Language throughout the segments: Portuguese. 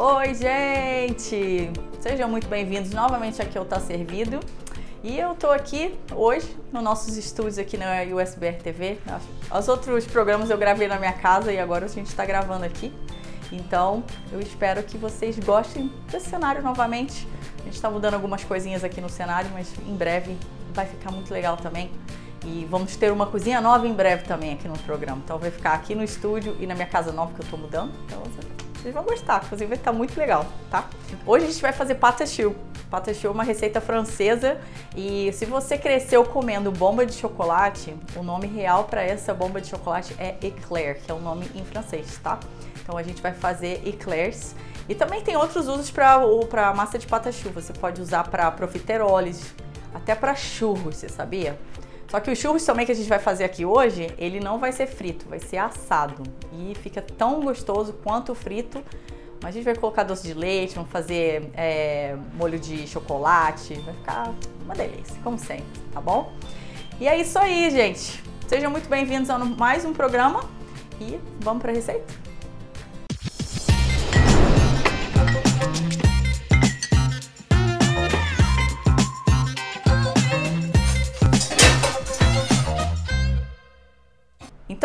Oi, gente! Sejam muito bem-vindos novamente aqui ao Tá Servido. E eu tô aqui hoje nos nossos estúdios aqui na USBR TV. Os outros programas eu gravei na minha casa e agora a gente está gravando aqui. Então eu espero que vocês gostem desse cenário novamente. A gente está mudando algumas coisinhas aqui no cenário, mas em breve vai ficar muito legal também. E vamos ter uma cozinha nova em breve também aqui no programa. Então vai ficar aqui no estúdio e na minha casa nova que eu tô mudando. Então vocês vão gostar, inclusive vai estar muito legal, tá? Hoje a gente vai fazer pata choux. Pata choux é uma receita francesa e se você cresceu comendo bomba de chocolate, o nome real para essa bomba de chocolate é éclair, que é o nome em francês, tá? Então a gente vai fazer éclairs. E também tem outros usos para massa de pata choux. Você pode usar para profiteroles, até para churros, você sabia? Só que o churros também que a gente vai fazer aqui hoje, ele não vai ser frito, vai ser assado. E fica tão gostoso quanto frito. Mas a gente vai colocar doce de leite, vamos fazer é, molho de chocolate. Vai ficar uma delícia, como sempre, tá bom? E é isso aí, gente. Sejam muito bem-vindos a mais um programa e vamos para a receita?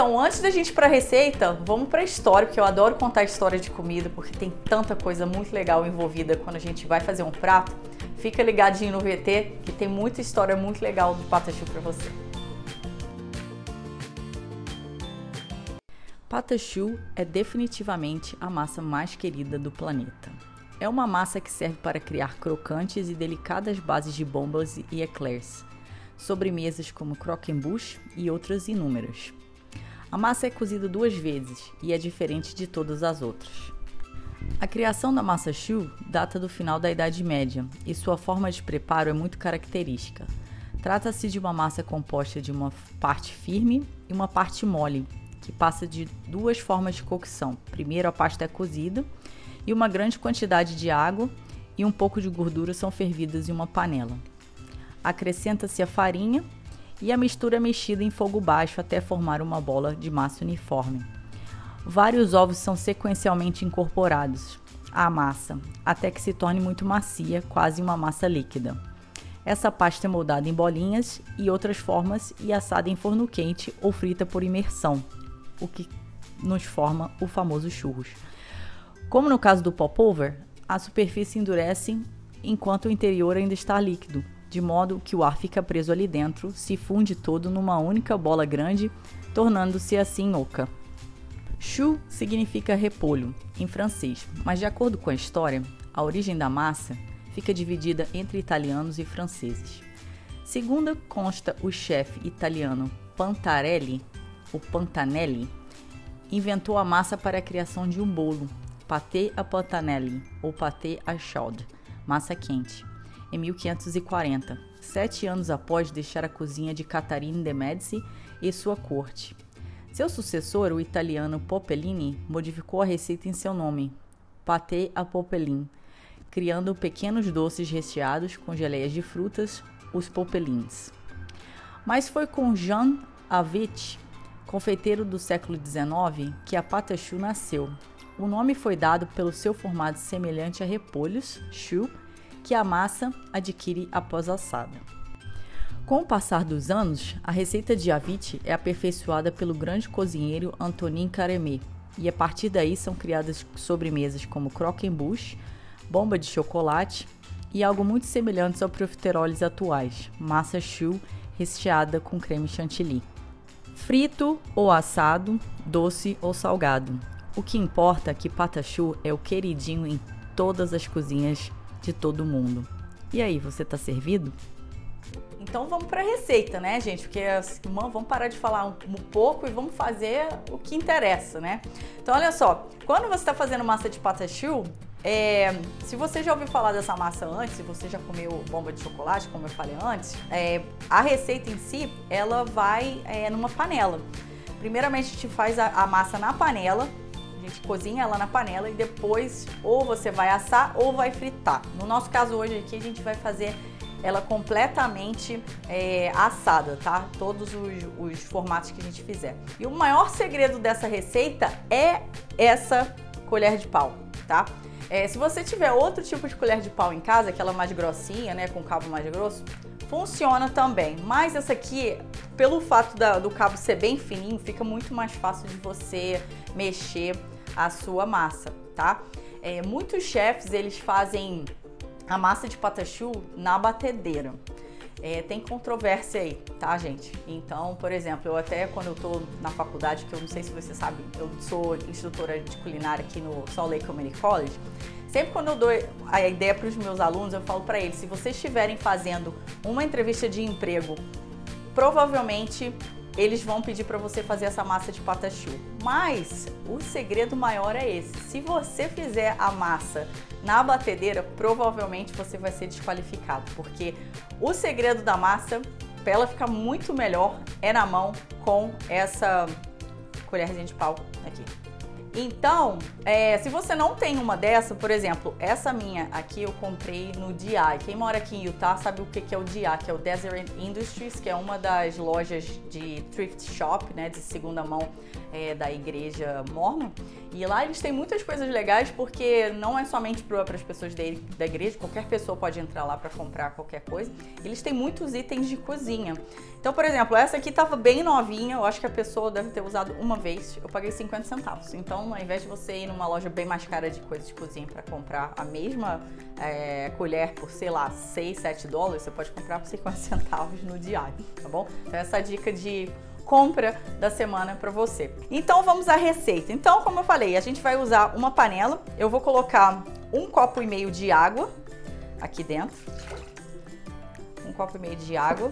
Então, antes da gente ir para a receita, vamos para a história, porque eu adoro contar história de comida, porque tem tanta coisa muito legal envolvida quando a gente vai fazer um prato. Fica ligadinho no VT, que tem muita história muito legal de patachu para você. Patachu é definitivamente a massa mais querida do planeta. É uma massa que serve para criar crocantes e delicadas bases de bombas e eclairs, sobremesas como croquembouche e outras inúmeras. A massa é cozida duas vezes e é diferente de todas as outras. A criação da massa choux data do final da Idade Média e sua forma de preparo é muito característica. Trata-se de uma massa composta de uma parte firme e uma parte mole, que passa de duas formas de cocção. Primeiro, a pasta é cozida e uma grande quantidade de água e um pouco de gordura são fervidas em uma panela. Acrescenta-se a farinha e a mistura é mexida em fogo baixo até formar uma bola de massa uniforme. Vários ovos são sequencialmente incorporados à massa até que se torne muito macia, quase uma massa líquida. Essa pasta é moldada em bolinhas e outras formas e assada em forno quente ou frita por imersão, o que nos forma o famoso churros. Como no caso do popover, a superfície endurece enquanto o interior ainda está líquido, de modo que o ar fica preso ali dentro, se funde todo numa única bola grande, tornando-se assim oca. Chou significa repolho em francês, mas de acordo com a história, a origem da massa fica dividida entre italianos e franceses. Segundo consta o chefe italiano Pantarelli, o Pantanelli, inventou a massa para a criação de um bolo, pâté à pantanelli ou pâté à chaude, massa quente em 1540, sete anos após deixar a cozinha de Catarina de Medici e sua corte. Seu sucessor, o italiano Popellini, modificou a receita em seu nome, pâté à Popelin, criando pequenos doces recheados com geleias de frutas, os Popelins. Mas foi com Jean Avit, confeiteiro do século XIX, que a patachu nasceu. O nome foi dado pelo seu formato semelhante a repolhos, chou, que a massa adquire após assada. Com o passar dos anos, a receita de avite é aperfeiçoada pelo grande cozinheiro Antonin Carême, e a partir daí são criadas sobremesas como croquembouche, bomba de chocolate e algo muito semelhante aos profiteroles atuais, massa choux recheada com creme chantilly. Frito ou assado, doce ou salgado. O que importa é que patachu é o queridinho em todas as cozinhas de todo mundo. E aí, você tá servido? Então vamos para a receita, né, gente? Porque vamos parar de falar um, pouco e vamos fazer o que interessa, né? Então olha só, quando você está fazendo massa de patachu, é, se você já ouviu falar dessa massa antes, se você já comeu bomba de chocolate, como eu falei antes, é, a receita em si, ela vai é, numa panela. Primeiramente a gente faz a, a massa na panela, gente cozinha ela na panela e depois ou você vai assar ou vai fritar. No nosso caso hoje aqui a gente vai fazer ela completamente é, assada, tá? Todos os, os, formatos que a gente fizer. E o maior segredo dessa receita é essa colher de pau. tá? É, se você tiver outro tipo de colher de pau em casa, aquela mais grossinha, né, com cabo mais grosso, funciona também. Mas essa aqui, pelo fato da, do cabo ser bem fininho, fica muito mais fácil de você mexer a sua massa, tá? É, muitos chefs, eles fazem a massa de patachu na batedeira. É, tem controvérsia aí, tá, gente? Então, por exemplo, eu até quando eu tô na faculdade, que eu não sei se você sabe, eu sou instrutora de culinária aqui no Salt Lake Community College. Sempre quando eu dou a ideia para os meus alunos, eu falo para eles: se vocês estiverem fazendo uma entrevista de emprego, provavelmente eles vão pedir para você fazer essa massa de patachu. Mas o segredo maior é esse: se você fizer a massa na batedeira, provavelmente você vai ser desqualificado, porque o segredo da massa, para ela ficar muito melhor, é na mão com essa colherzinha de pau aqui. Então, é, se você não tem uma dessa, por exemplo, essa minha aqui eu comprei no DI. Quem mora aqui em Utah sabe o que é o DI, que é o Desert Industries, que é uma das lojas de thrift shop, né, de segunda mão é, da igreja mormon. E lá eles têm muitas coisas legais porque não é somente para as pessoas da, da igreja, qualquer pessoa pode entrar lá para comprar qualquer coisa. Eles têm muitos itens de cozinha. Então, por exemplo, essa aqui estava bem novinha, eu acho que a pessoa deve ter usado uma vez. Eu paguei 50 centavos. Então, ao invés de você ir numa loja bem mais cara de coisas de cozinha para comprar a mesma é, colher por, sei lá, 6, 7 dólares, você pode comprar por 50 centavos no diário, tá bom? Então, essa dica de compra da semana para você. Então vamos à receita. Então, como eu falei, a gente vai usar uma panela. Eu vou colocar um copo e meio de água aqui dentro. Um copo e meio de água.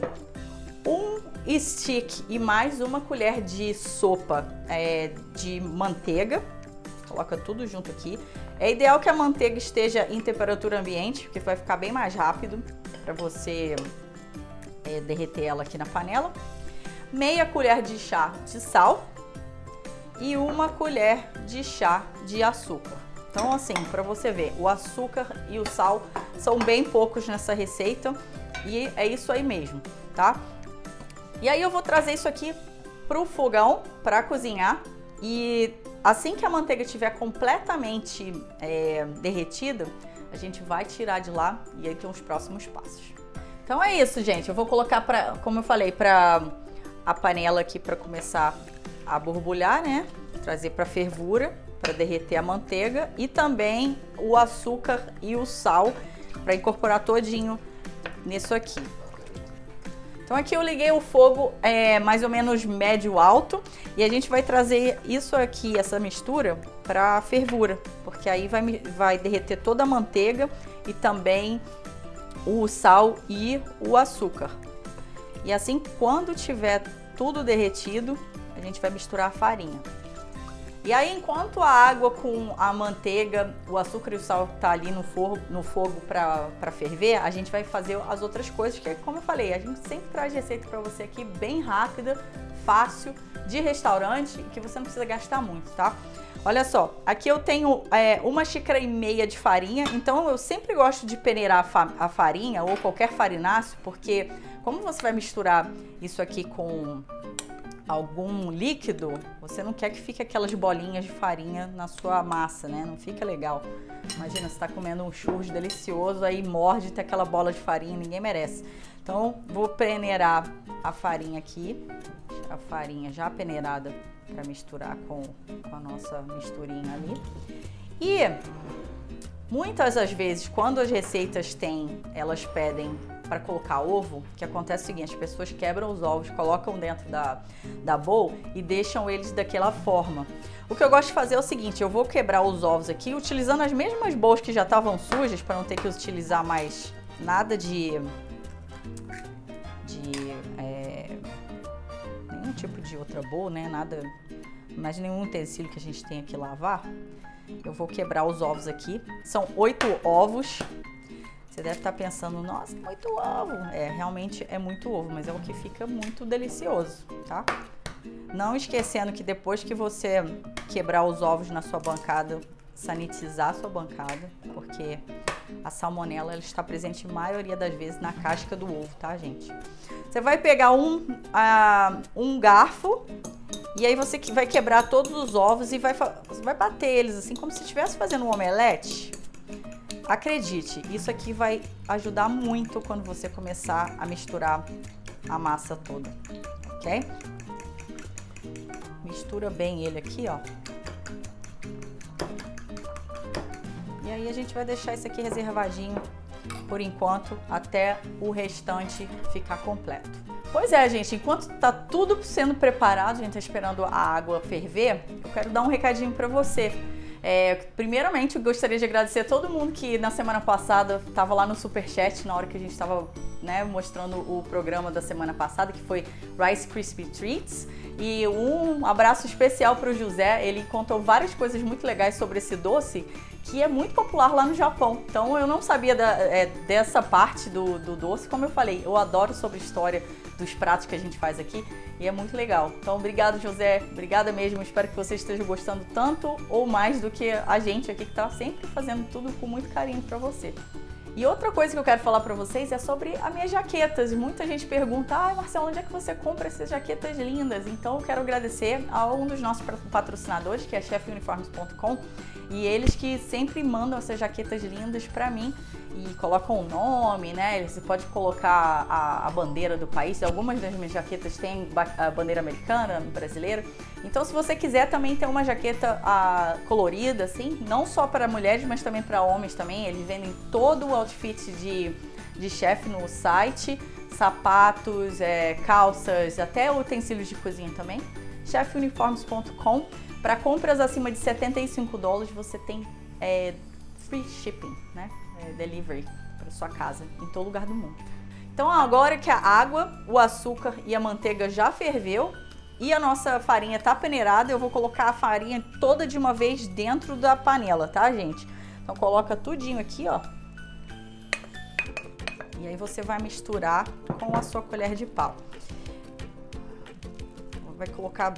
Um stick e mais uma colher de sopa é, de manteiga. Coloca tudo junto aqui. É ideal que a manteiga esteja em temperatura ambiente, porque vai ficar bem mais rápido para você é, derreter ela aqui na panela meia colher de chá de sal e uma colher de chá de açúcar. Então, assim, para você ver, o açúcar e o sal são bem poucos nessa receita e é isso aí mesmo, tá? E aí eu vou trazer isso aqui pro fogão para cozinhar e assim que a manteiga estiver completamente é, derretida, a gente vai tirar de lá e aí tem os próximos passos. Então é isso, gente. Eu vou colocar para, como eu falei, para a panela aqui para começar a borbulhar, né? Trazer para fervura para derreter a manteiga e também o açúcar e o sal para incorporar todinho nisso aqui. Então aqui eu liguei o fogo é, mais ou menos médio alto e a gente vai trazer isso aqui, essa mistura, para fervura, porque aí vai, vai derreter toda a manteiga e também o sal e o açúcar. E assim, quando tiver tudo derretido, a gente vai misturar a farinha. E aí, enquanto a água com a manteiga, o açúcar e o sal tá ali no fogo, no fogo para ferver, a gente vai fazer as outras coisas, que como eu falei, a gente sempre traz receita para você aqui bem rápida, fácil, de restaurante, que você não precisa gastar muito, tá? Olha só, aqui eu tenho é, uma xícara e meia de farinha, então eu sempre gosto de peneirar a farinha ou qualquer farináceo, porque como você vai misturar isso aqui com algum líquido, você não quer que fique aquelas bolinhas de farinha na sua massa, né? Não fica legal. Imagina, você está comendo um churros delicioso, aí morde tem aquela bola de farinha, ninguém merece. Então, vou peneirar a farinha aqui, a farinha já peneirada para misturar com, com a nossa misturinha ali. E muitas das vezes, quando as receitas têm, elas pedem para colocar ovo, que acontece o seguinte, as pessoas quebram os ovos, colocam dentro da, da bowl e deixam eles daquela forma. O que eu gosto de fazer é o seguinte, eu vou quebrar os ovos aqui utilizando as mesmas bowls que já estavam sujas, para não ter que utilizar mais nada de... de é, nenhum tipo de outra bowl, né? Nada, mais nenhum utensílio que a gente tenha que lavar. Eu vou quebrar os ovos aqui. São oito ovos. Você deve estar pensando, nossa, muito ovo. É, realmente é muito ovo, mas é o que fica muito delicioso, tá? Não esquecendo que depois que você quebrar os ovos na sua bancada, sanitizar a sua bancada, porque a salmonela ela está presente a maioria das vezes na casca do ovo, tá, gente? Você vai pegar um, uh, um garfo E aí você vai quebrar todos os ovos e vai, vai bater eles assim como se estivesse fazendo um omelete. Acredite, isso aqui vai ajudar muito quando você começar a misturar a massa toda, ok? Mistura bem ele aqui, ó. E aí a gente vai deixar isso aqui reservadinho por enquanto até o restante ficar completo. Pois é, gente, enquanto tá tudo sendo preparado, a gente tá esperando a água ferver, eu quero dar um recadinho para você. É, primeiramente, eu gostaria de agradecer a todo mundo que na semana passada estava lá no Superchat, na hora que a gente estava né, mostrando o programa da semana passada, que foi Rice Krispie Treats. E um abraço especial para o José, ele contou várias coisas muito legais sobre esse doce, que é muito popular lá no Japão. Então eu não sabia da, é, dessa parte do, do doce, como eu falei, eu adoro sobre história dos pratos que a gente faz aqui e é muito legal. Então, obrigado, José. Obrigada mesmo. Espero que você esteja gostando tanto ou mais do que a gente aqui que está sempre fazendo tudo com muito carinho para você. E outra coisa que eu quero falar para vocês é sobre as minhas jaquetas. Muita gente pergunta: "Ah, Marcelo, onde é que você compra essas jaquetas lindas?". Então, eu quero agradecer a um dos nossos patrocinadores, que é chefuniformes.com, e eles que sempre mandam essas jaquetas lindas para mim e colocam o nome, né? Você pode colocar a, a, bandeira do país. Algumas das minhas jaquetas têm a bandeira americana, brasileira. Então, se você quiser também ter uma jaqueta a, colorida, assim, não só para mulheres, mas também para homens também. Eles vendem todo o outfit de, de chefe no site, sapatos, é, calças, até utensílios de cozinha também. chefuniformes.com. Para compras acima de 75 dólares, você tem é, free shipping, né? é, delivery para sua casa, em todo lugar do mundo. Então agora que a água, o açúcar e a manteiga já ferveu e a nossa farinha tá peneirada, eu vou colocar a farinha toda de uma vez dentro da panela, tá, gente? Então coloca tudinho aqui, ó. E aí você vai misturar com a sua colher de pau. Vai colocar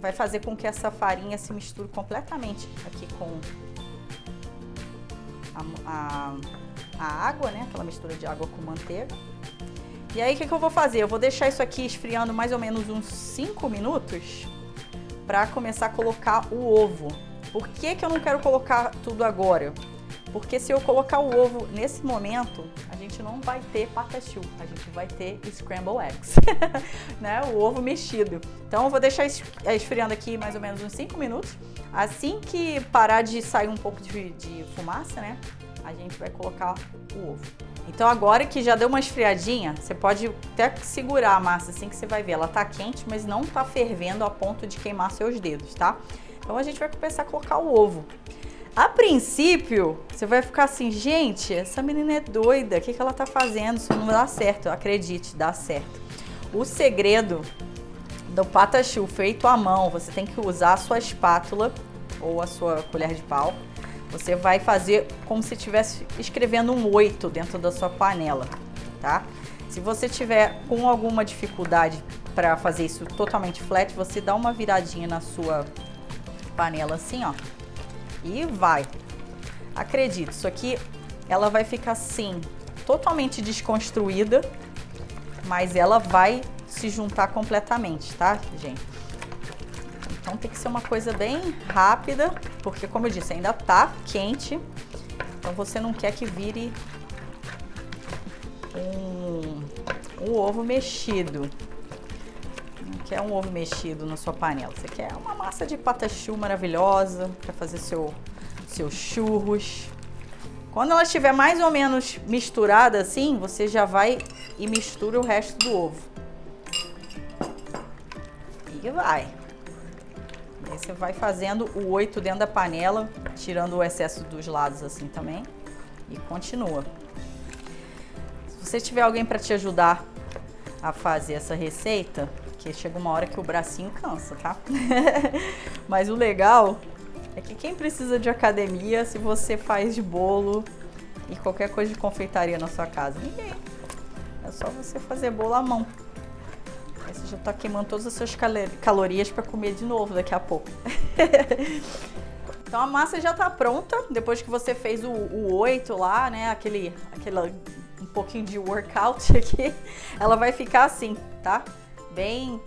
vai fazer com que essa farinha se misture completamente aqui com a, a, a água, né? Aquela mistura de água com manteiga. E aí, o que, que eu vou fazer? Eu vou deixar isso aqui esfriando mais ou menos uns 5 minutos para começar a colocar o ovo. Por que, que eu não quero colocar tudo agora? Porque se eu colocar o ovo nesse momento, a gente não vai ter patachu, a gente vai ter scramble eggs, né? O ovo mexido. Então eu vou deixar esfriando aqui mais ou menos uns 5 minutos. Assim que parar de sair um pouco de, de fumaça, né? A gente vai colocar o ovo. Então agora que já deu uma esfriadinha, você pode até segurar a massa assim que você vai ver. Ela tá quente, mas não tá fervendo a ponto de queimar seus dedos, tá? Então a gente vai começar a colocar o ovo. A princípio, você vai ficar assim, gente, essa menina é doida, o que, que ela tá fazendo? Isso não dá certo. Acredite, dá certo. O segredo do patachu feito à mão, você tem que usar a sua espátula ou a sua colher de pau. Você vai fazer como se estivesse escrevendo um oito dentro da sua panela, tá? Se você tiver com alguma dificuldade para fazer isso totalmente flat, você dá uma viradinha na sua panela assim, ó e vai. Acredite, isso aqui ela vai ficar assim, totalmente desconstruída, mas ela vai se juntar completamente, tá, gente? Então tem que ser uma coisa bem rápida, porque como eu disse, ainda tá quente. Então você não quer que vire um, um ovo mexido. Não quer um ovo mexido na sua panela. Você quer uma massa de patachu maravilhosa para fazer seu, seus churros. Quando ela estiver mais ou menos misturada assim, você já vai e mistura o resto do ovo. E vai. Aí você vai fazendo o oito dentro da panela, tirando o excesso dos lados assim também. E continua. Se você tiver alguém para te ajudar a fazer essa receita, porque chega uma hora que o bracinho cansa, tá? Mas o legal é que quem precisa de academia se você faz de bolo e qualquer coisa de confeitaria na sua casa? Ninguém. É só você fazer bolo à mão. Aí você já tá queimando todas as suas calorias para comer de novo daqui a pouco. então a massa já tá pronta. Depois que você fez o, o 8 lá, né? Aquele, aquele um pouquinho de workout aqui, ela vai ficar assim, tá? Bem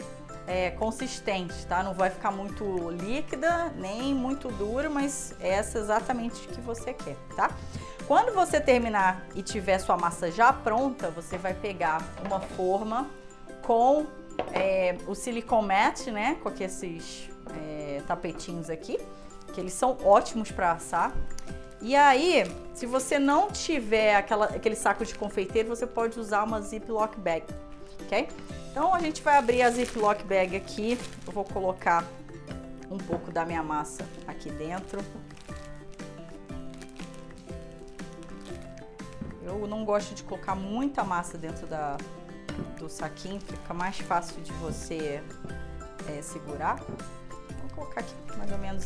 é, consistente, tá? Não vai ficar muito líquida, nem muito dura, mas essa é exatamente o que você quer, tá? Quando você terminar e tiver sua massa já pronta, você vai pegar uma forma com é, o silicone mat, né? Com esses é, tapetinhos aqui, que eles são ótimos para assar. E aí, se você não tiver aquela, aquele saco de confeiteiro, você pode usar uma Ziploc bag, ok? Então a gente vai abrir a Ziploc bag aqui. Eu vou colocar um pouco da minha massa aqui dentro. Eu não gosto de colocar muita massa dentro da, do saquinho, fica mais fácil de você é, segurar. Vou colocar aqui mais ou menos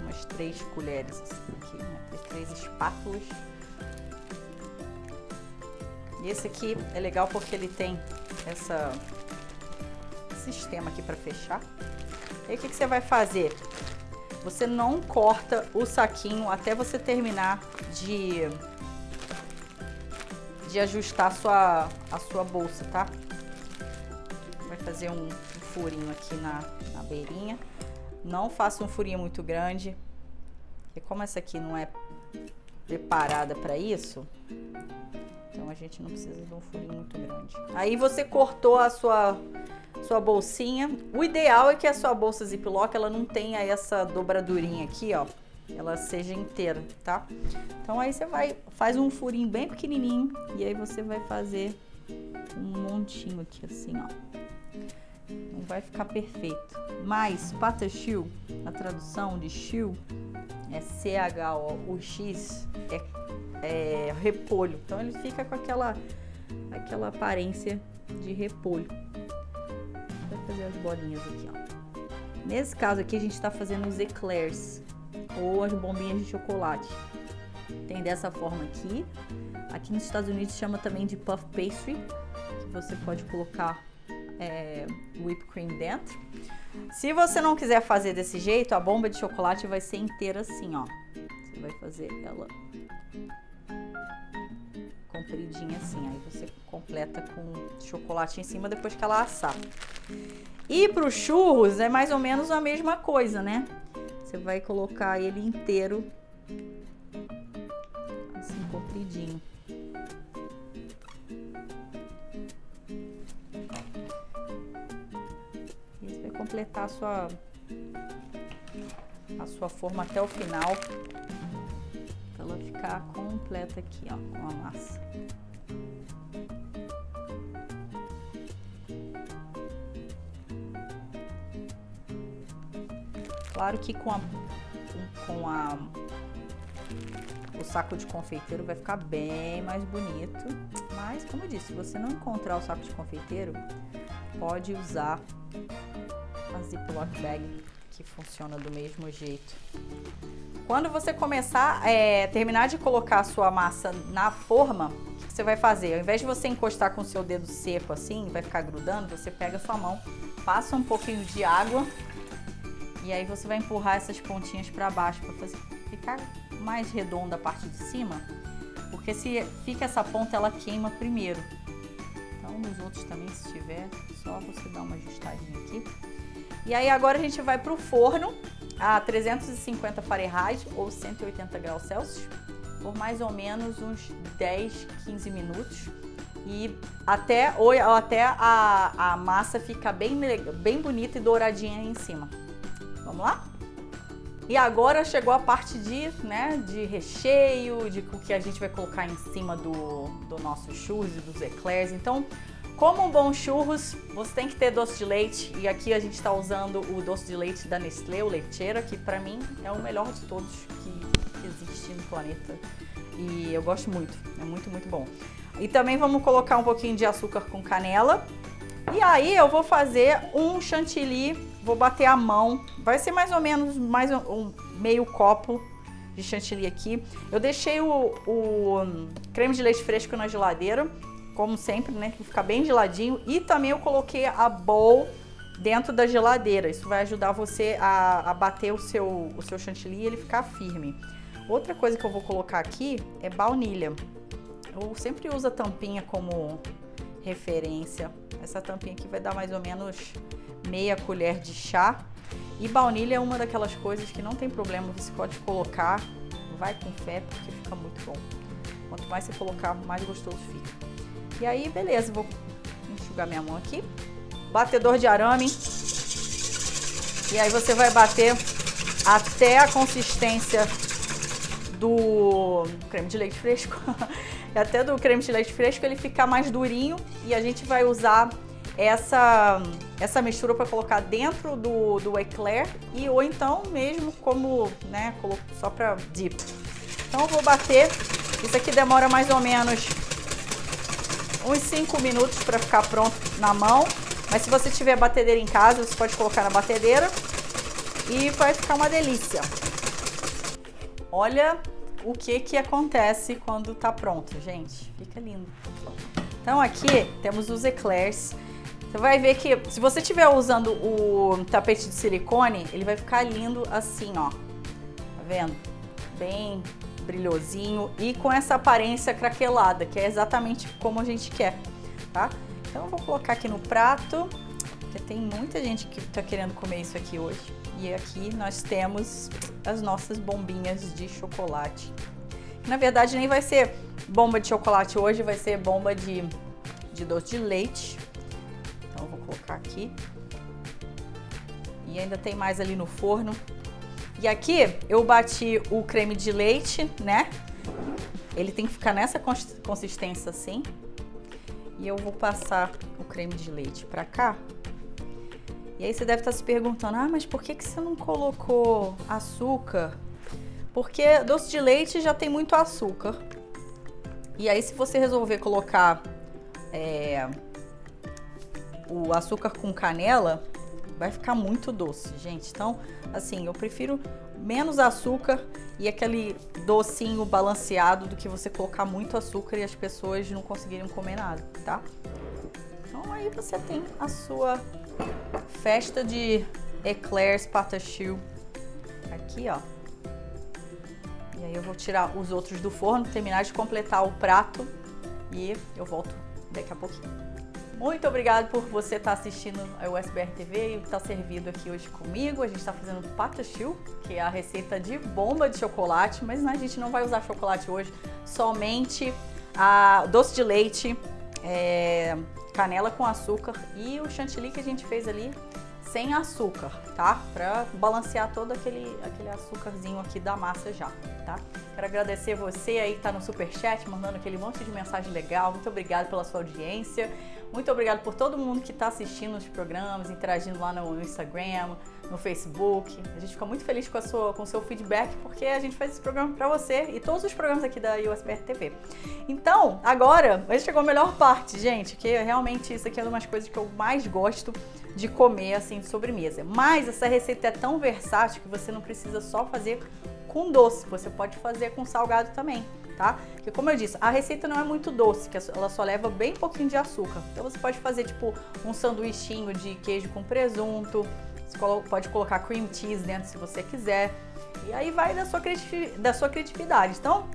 umas três colheres assim, aqui, né? três espátulas. E esse aqui é legal porque ele tem essa sistema aqui para fechar. E aí o que, que você vai fazer? Você não corta o saquinho até você terminar de, de ajustar a sua, a sua bolsa, tá? Vai fazer um, um furinho aqui na, na beirinha. Não faça um furinho muito grande, porque como essa aqui não é preparada para isso, então a gente não precisa de um furinho muito grande. Aí você cortou a sua sua bolsinha. O ideal é que a sua bolsa Ziploc ela não tenha essa dobradurinha aqui, ó. Ela seja inteira, tá? Então aí você vai faz um furinho bem pequenininho e aí você vai fazer um montinho aqui assim, ó. Não vai ficar perfeito. Mas patachil, a tradução de chiu é C-H-O-U-X, é é, repolho. Então ele fica com aquela, aquela aparência de repolho. Vou fazer as bolinhas aqui, ó. Nesse caso aqui a gente está fazendo os eclairs ou as bombinhas de chocolate. Tem dessa forma aqui. Aqui nos Estados Unidos chama também de puff pastry, que você pode colocar é, whipped cream dentro. Se você não quiser fazer desse jeito, a bomba de chocolate vai ser inteira assim, ó. Você vai fazer ela compridinha assim. Aí você completa com chocolate em cima depois que ela assar. E para os churros é mais ou menos a mesma coisa, né? Você vai colocar ele inteiro assim compridinho. E você vai completar a sua a sua forma até o final ela ficar completa aqui, ó, com a massa. Claro que com a, com a o saco de confeiteiro vai ficar bem mais bonito, mas como eu disse, se você não encontrar o saco de confeiteiro, pode usar a Ziploc bag que funciona do mesmo jeito. Quando você começar, é, terminar de colocar a sua massa na forma, o que você vai fazer? Ao invés de você encostar com o seu dedo seco assim, vai ficar grudando, você pega a sua mão, passa um pouquinho de água e aí você vai empurrar essas pontinhas para baixo para ficar mais redonda a parte de cima, porque se fica essa ponta ela queima primeiro. Então nos outros também se tiver, só você dar uma ajustadinha aqui. E aí agora a gente vai para o forno a 350 Fahrenheit ou 180 graus Celsius por mais ou menos uns 10, 15 minutos e até, ou, até a, a massa ficar bem, bem bonita e douradinha em cima. Vamos lá? E agora chegou a parte de, né, de recheio, de o que a gente vai colocar em cima do, do nosso churros e dos eclairs. Então, como um bom churros, você tem que ter doce de leite. E aqui a gente está usando o doce de leite da Nestlé, o Leiteira, que para mim é o melhor de todos que existe no planeta. E eu gosto muito, é muito, muito bom. E também vamos colocar um pouquinho de açúcar com canela. E aí eu vou fazer um chantilly, vou bater a mão, vai ser mais ou menos mais um, meio copo de chantilly aqui. Eu deixei o, o creme de leite fresco na geladeira como sempre, né? Que fica bem geladinho. E também eu coloquei a bowl dentro da geladeira. Isso vai ajudar você a, a bater o seu, o seu chantilly e ele ficar firme. Outra coisa que eu vou colocar aqui é baunilha. Eu sempre uso a tampinha como referência. Essa tampinha aqui vai dar mais ou menos meia colher de chá. E baunilha é uma daquelas coisas que não tem problema, você pode colocar, vai com fé, porque fica muito bom. Quanto mais você colocar, mais gostoso fica. E aí, beleza, vou enxugar minha mão aqui. Batedor de arame. E aí você vai bater até a consistência do creme de leite fresco. até do creme de leite fresco ele ficar mais durinho e a gente vai usar essa, essa mistura para colocar dentro do, do eclair e ou então mesmo como, né, só para dip. Então eu vou bater, isso aqui demora mais ou menos uns 5 minutos para ficar pronto na mão. Mas se você tiver batedeira em casa, você pode colocar na batedeira e vai ficar uma delícia. Olha o que que acontece quando tá pronto, gente. Fica lindo. Então aqui temos os eclairs. Você vai ver que se você estiver usando o tapete de silicone, ele vai ficar lindo assim, ó. Tá vendo? Bem brilhosinho e com essa aparência craquelada, que é exatamente como a gente quer, tá? Então eu vou colocar aqui no prato, porque tem muita gente que tá querendo comer isso aqui hoje. E aqui nós temos as nossas bombinhas de chocolate. Na verdade nem vai ser bomba de chocolate hoje, vai ser bomba de, de doce de leite. Então eu vou colocar aqui. E ainda tem mais ali no forno. E aqui eu bati o creme de leite, né? Ele tem que ficar nessa consistência assim. E eu vou passar o creme de leite para cá. E aí você deve estar se perguntando: "Ah, mas por que que você não colocou açúcar?" Porque doce de leite já tem muito açúcar. E aí se você resolver colocar é, o açúcar com canela, vai ficar muito doce, gente. Então, assim, eu prefiro menos açúcar e aquele docinho balanceado do que você colocar muito açúcar e as pessoas não conseguirem comer nada, tá? Então aí você tem a sua festa de eclairs patachu aqui, ó. E aí eu vou tirar os outros do forno, terminar de completar o prato e eu volto daqui a pouquinho. Muito obrigado por você estar tá assistindo a USBR TV e estar tá servido aqui hoje comigo. A gente está fazendo patachu, que é a receita de bomba de chocolate, mas a gente não vai usar chocolate hoje, somente a doce de leite, é, canela com açúcar e o chantilly que a gente fez ali sem açúcar, tá? Para balancear todo aquele, aquele açúcarzinho aqui da massa já, tá? Quero agradecer você aí que tá no Superchat, mandando aquele monte de mensagem legal. Muito obrigado pela sua audiência. Muito obrigado por todo mundo que está assistindo os programas, interagindo lá no, Instagram, no Facebook. A gente fica muito feliz com, a sua, com o seu feedback, porque a gente faz esse programa para você e todos os programas aqui da USBR TV. Então, agora, chegou a melhor parte, gente, que realmente isso aqui é uma das coisas que eu mais gosto de comer, assim, de sobremesa. Mas essa receita é tão versátil que você não precisa só fazer com doce, você pode fazer com salgado também tá? Porque como eu disse, a receita não é muito doce, que ela só leva bem pouquinho de açúcar. Então você pode fazer tipo um sanduichinho de queijo com presunto, você pode colocar cream cheese dentro se você quiser. E aí vai da sua, da sua criatividade. Então,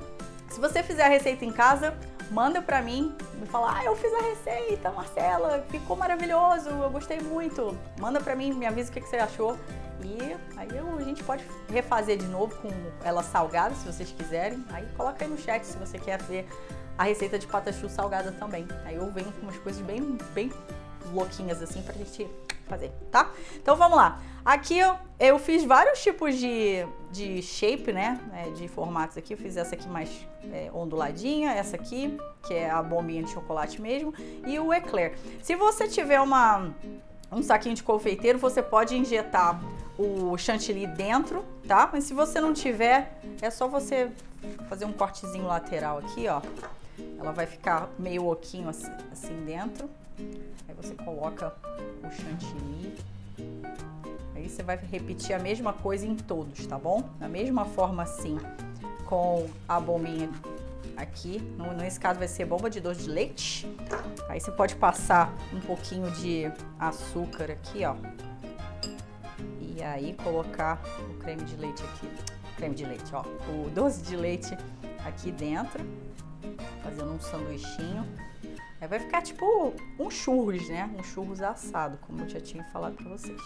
se você fizer a receita em casa, manda pra mim, me fala, ah, eu fiz a receita, Marcela, ficou maravilhoso, eu gostei muito. Manda pra mim, me avisa o que, que você achou e aí a gente pode refazer de novo com ela salgada, se vocês quiserem. Aí coloca aí no chat se você quer ver a receita de patachu salgada também. Aí eu venho com umas coisas bem, bem louquinhas assim pra gente fazer, tá? Então vamos lá. Aqui eu, eu fiz vários tipos de, de shape, né? É, de formatos aqui. Eu fiz essa aqui mais é, onduladinha, essa aqui, que é a bombinha de chocolate mesmo, e o eclair. Se você tiver uma, um saquinho de confeiteiro, você pode injetar o chantilly dentro, tá? Mas se você não tiver, é só você fazer um cortezinho lateral aqui, ó. Ela vai ficar meio oquinho assim, assim dentro. Aí você coloca o chantilly. Aí você vai repetir a mesma coisa em todos, tá bom? Da mesma forma assim, com a bombinha aqui. Nesse caso vai ser bomba de doce de leite. Aí você pode passar um pouquinho de açúcar aqui, ó. E aí colocar o creme de leite aqui. Creme de leite, ó. O doce de leite aqui dentro. Fazendo um sanduichinho. Aí vai ficar tipo um churros, né? Um churros assado, como eu já tinha falado para vocês.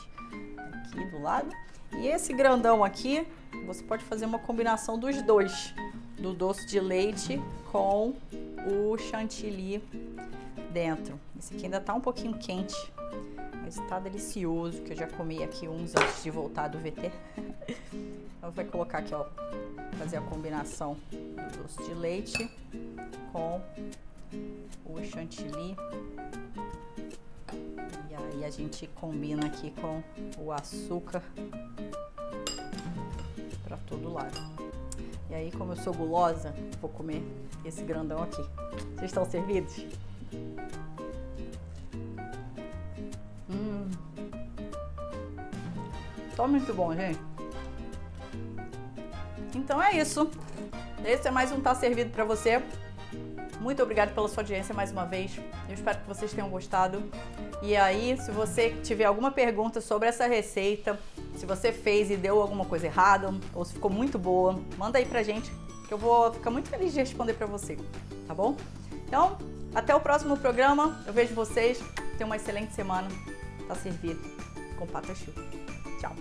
Aqui do lado. E esse grandão aqui, você pode fazer uma combinação dos dois. Do doce de leite com o chantilly dentro. Esse aqui ainda tá um pouquinho quente, mas tá delicioso, que eu já comi aqui uns antes de voltar do VT. então vai colocar aqui, ó, fazer a combinação do doce de leite com o chantilly. E aí a gente combina aqui com o açúcar para todo lado. E aí, como eu sou gulosa, vou comer esse grandão aqui. Vocês estão servidos? Hum. Tá muito bom, gente. Então é isso. Esse é mais um Tá Servido para você. Muito obrigada pela sua audiência mais uma vez. Eu espero que vocês tenham gostado. E aí, se você tiver alguma pergunta sobre essa receita, se você fez e deu alguma coisa errada, ou se ficou muito boa, manda aí pra gente, que eu vou ficar muito feliz de responder pra você, tá bom? Então, até o próximo programa. Eu vejo vocês. Tenham uma excelente semana. Tá servido com pata. Tchau.